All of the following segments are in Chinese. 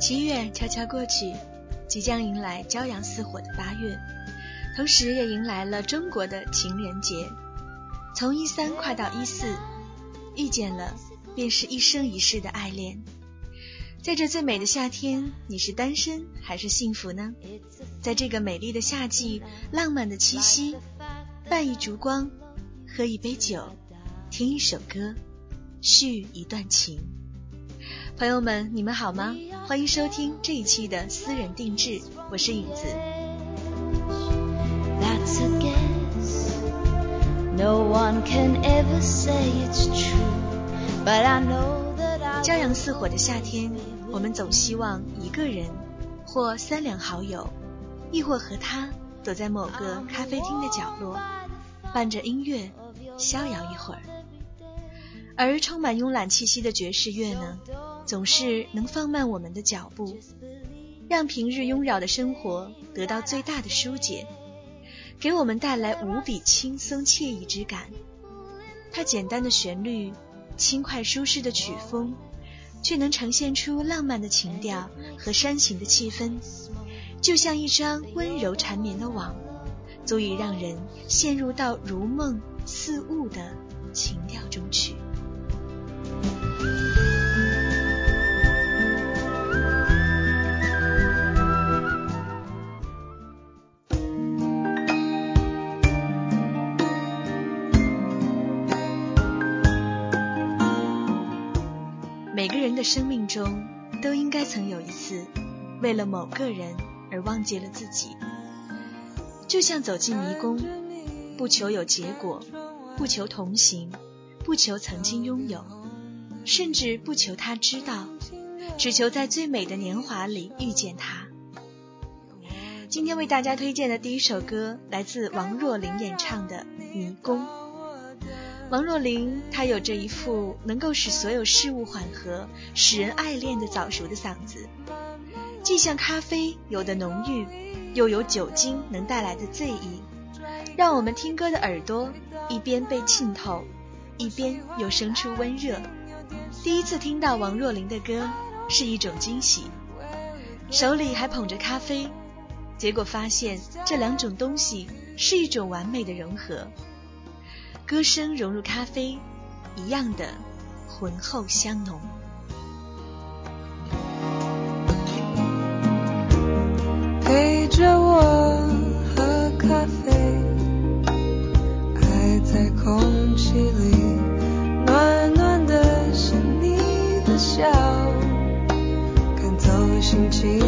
七月悄悄过去，即将迎来骄阳似火的八月，同时也迎来了中国的情人节。从一三跨到一四，遇见了便是一生一世的爱恋。在这最美的夏天，你是单身还是幸福呢？在这个美丽的夏季，浪漫的七夕，伴一烛光，喝一杯酒，听一首歌，续一段情。朋友们，你们好吗？欢迎收听这一期的私人定制，我是影子。骄阳似火的夏天，我们总希望一个人，或三两好友，亦或和他躲在某个咖啡厅的角落，伴着音乐逍遥一会儿。而充满慵懒气息的爵士乐呢，总是能放慢我们的脚步，让平日拥扰的生活得到最大的疏解，给我们带来无比轻松惬意之感。它简单的旋律，轻快舒适的曲风。却能呈现出浪漫的情调和煽情的气氛，就像一张温柔缠绵的网，足以让人陷入到如梦似雾的情调中去。每个人的生命中都应该曾有一次，为了某个人而忘记了自己，就像走进迷宫，不求有结果，不求同行，不求曾经拥有，甚至不求他知道，只求在最美的年华里遇见他。今天为大家推荐的第一首歌，来自王若琳演唱的《迷宫》。王若琳，她有着一副能够使所有事物缓和、使人爱恋的早熟的嗓子，既像咖啡有的浓郁，又有酒精能带来的醉意，让我们听歌的耳朵一边被浸透，一边又生出温热。第一次听到王若琳的歌是一种惊喜，手里还捧着咖啡，结果发现这两种东西是一种完美的融合。歌声融入咖啡，一样的浑厚香浓。着我喝咖啡，爱在空气里，暖暖的是你的笑，赶走心情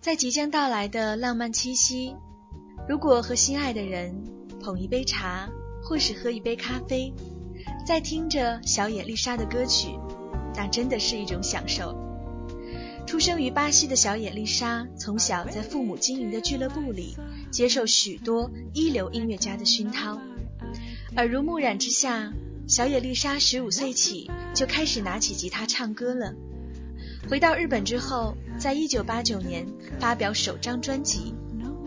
在即将到来的浪漫七夕，如果和心爱的人捧一杯茶，或是喝一杯咖啡，在听着小野丽莎的歌曲，那真的是一种享受。出生于巴西的小野丽莎，从小在父母经营的俱乐部里，接受许多一流音乐家的熏陶，耳濡目染之下，小野丽莎十五岁起就开始拿起吉他唱歌了。回到日本之后，在一九八九年发表首张专辑，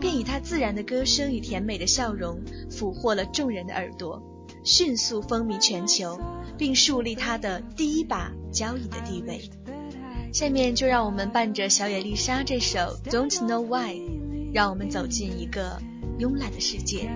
便以她自然的歌声与甜美的笑容俘获了众人的耳朵，迅速风靡全球，并树立她的第一把交椅的地位。下面就让我们伴着小野丽莎这首《Don't Know Why》，让我们走进一个慵懒的世界。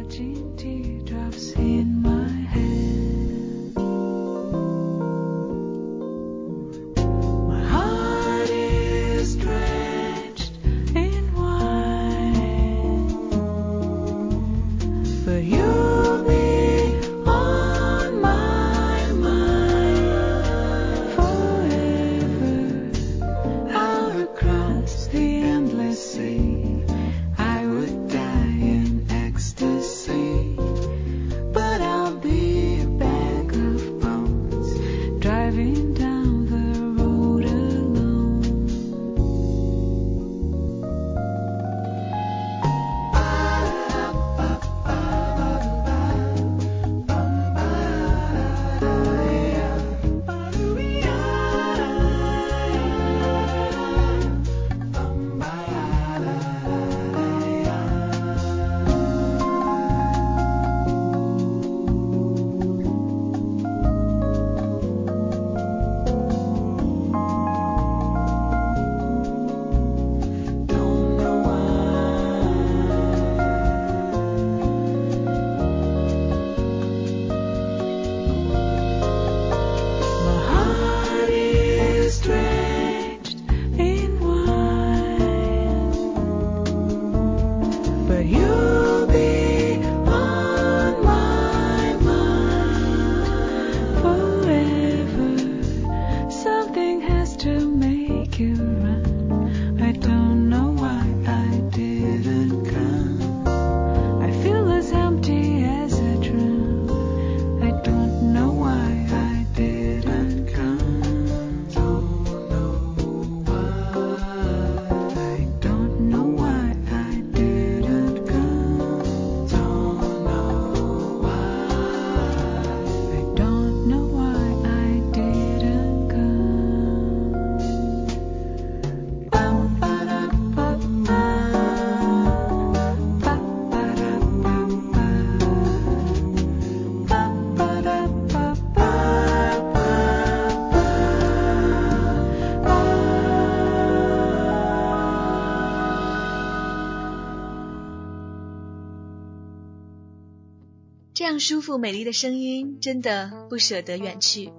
这样舒服美丽的声音，真的不舍得远去。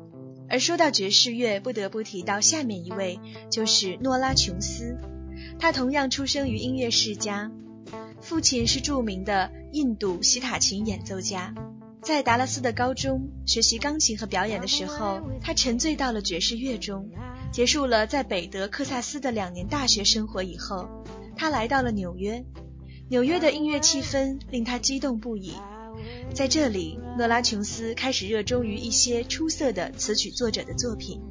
而说到爵士乐，不得不提到下面一位，就是诺拉琼斯。他同样出生于音乐世家，父亲是著名的印度西塔琴演奏家。在达拉斯的高中学习钢琴和表演的时候，他沉醉到了爵士乐中。结束了在北德克萨斯的两年大学生活以后，他来到了纽约。纽约的音乐气氛令他激动不已。在这里，诺拉琼斯开始热衷于一些出色的词曲作者的作品。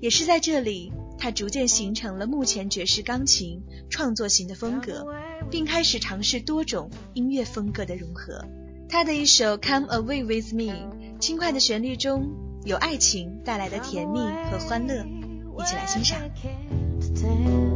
也是在这里，他逐渐形成了目前爵士钢琴创作型的风格，并开始尝试多种音乐风格的融合。他的一首《Come Away with Me》，轻快的旋律中有爱情带来的甜蜜和欢乐，一起来欣赏。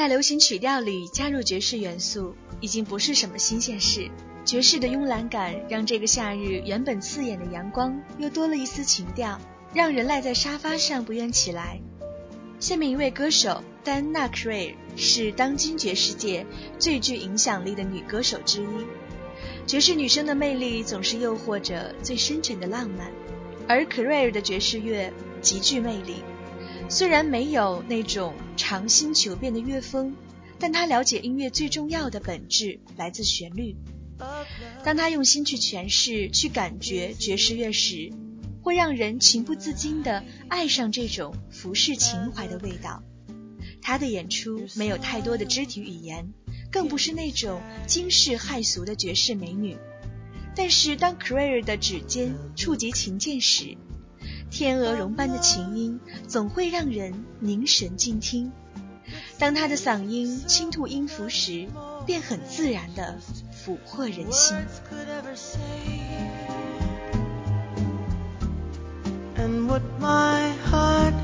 在流行曲调里加入爵士元素，已经不是什么新鲜事。爵士的慵懒感让这个夏日原本刺眼的阳光又多了一丝情调，让人赖在沙发上不愿起来。下面一位歌手丹娜·克瑞尔是当今爵士界最具影响力的女歌手之一。爵士女生的魅力总是诱惑着最深沉的浪漫，而克瑞尔的爵士乐极具魅力。虽然没有那种长新求变的乐风，但他了解音乐最重要的本质来自旋律。当他用心去诠释、去感觉爵士乐时，会让人情不自禁地爱上这种浮世情怀的味道。他的演出没有太多的肢体语言，更不是那种惊世骇俗的爵士美女。但是当 c r a r 的指尖触及琴键时，天鹅绒般的琴音总会让人凝神静听。当他的嗓音轻吐音符时，便很自然地俘获人心。And what my heart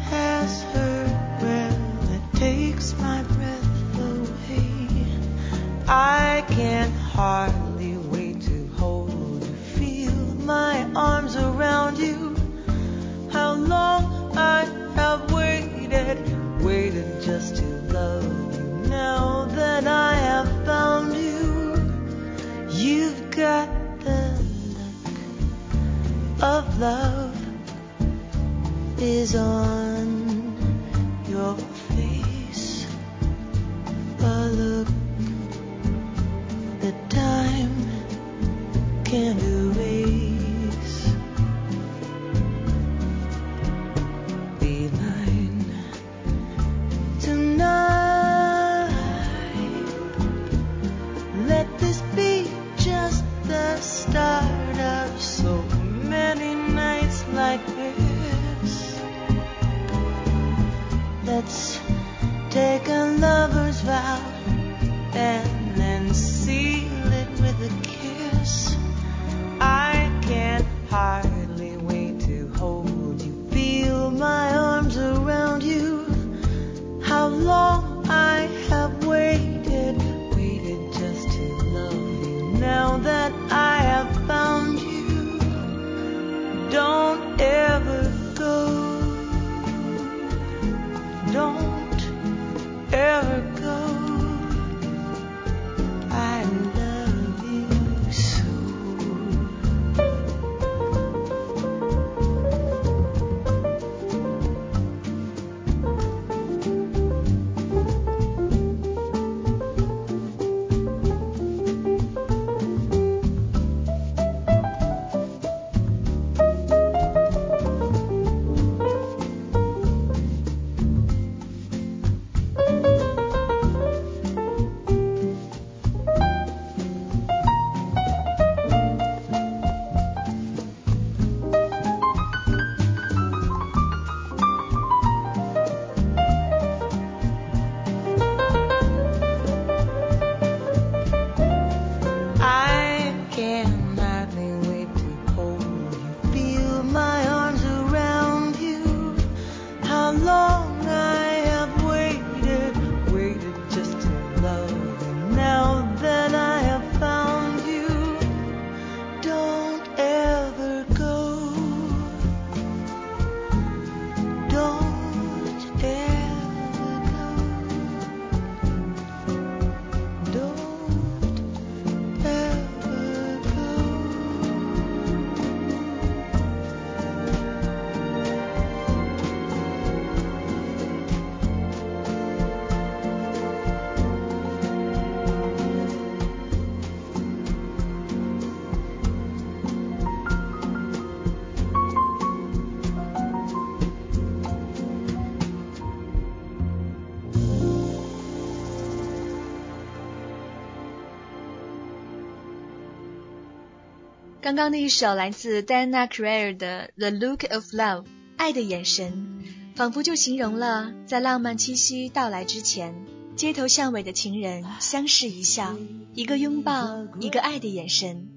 刚刚那一首来自 Diana Creer 的《The Look of Love》，爱的眼神，仿佛就形容了在浪漫七夕到来之前，街头巷尾的情人相视一笑，一个拥抱，一个爱的眼神，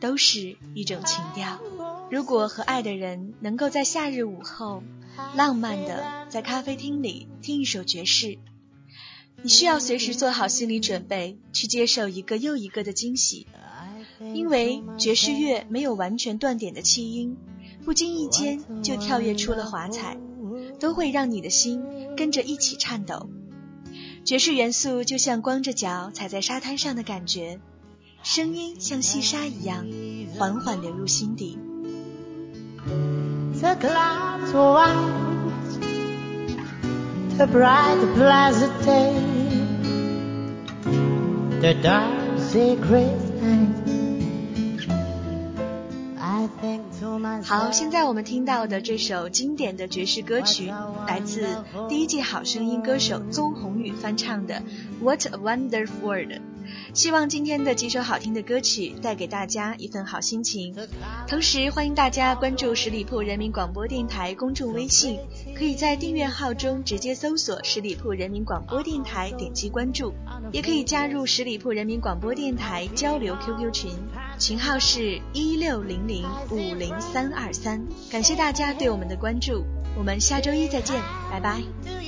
都是一种情调。如果和爱的人能够在夏日午后，浪漫的在咖啡厅里听一首爵士，你需要随时做好心理准备，去接受一个又一个的惊喜。因为爵士乐没有完全断点的气音，不经意间就跳跃出了华彩，都会让你的心跟着一起颤抖。爵士元素就像光着脚踩在沙滩上的感觉，声音像细沙一样缓缓流入心底。the dark secrets and 好，现在我们听到的这首经典的爵士歌曲，来自第一季好声音歌手邹宏宇翻唱的《What a Wonderful World》。希望今天的几首好听的歌曲带给大家一份好心情。同时，欢迎大家关注十里铺人民广播电台公众微信，可以在订阅号中直接搜索“十里铺人民广播电台”，点击关注；也可以加入十里铺人民广播电台交流 QQ 群，群号是一六零零五零三二三。感谢大家对我们的关注，我们下周一再见，拜拜。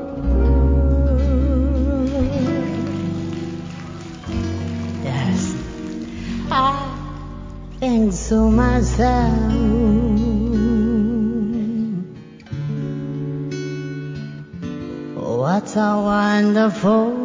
to myself. What a wonderful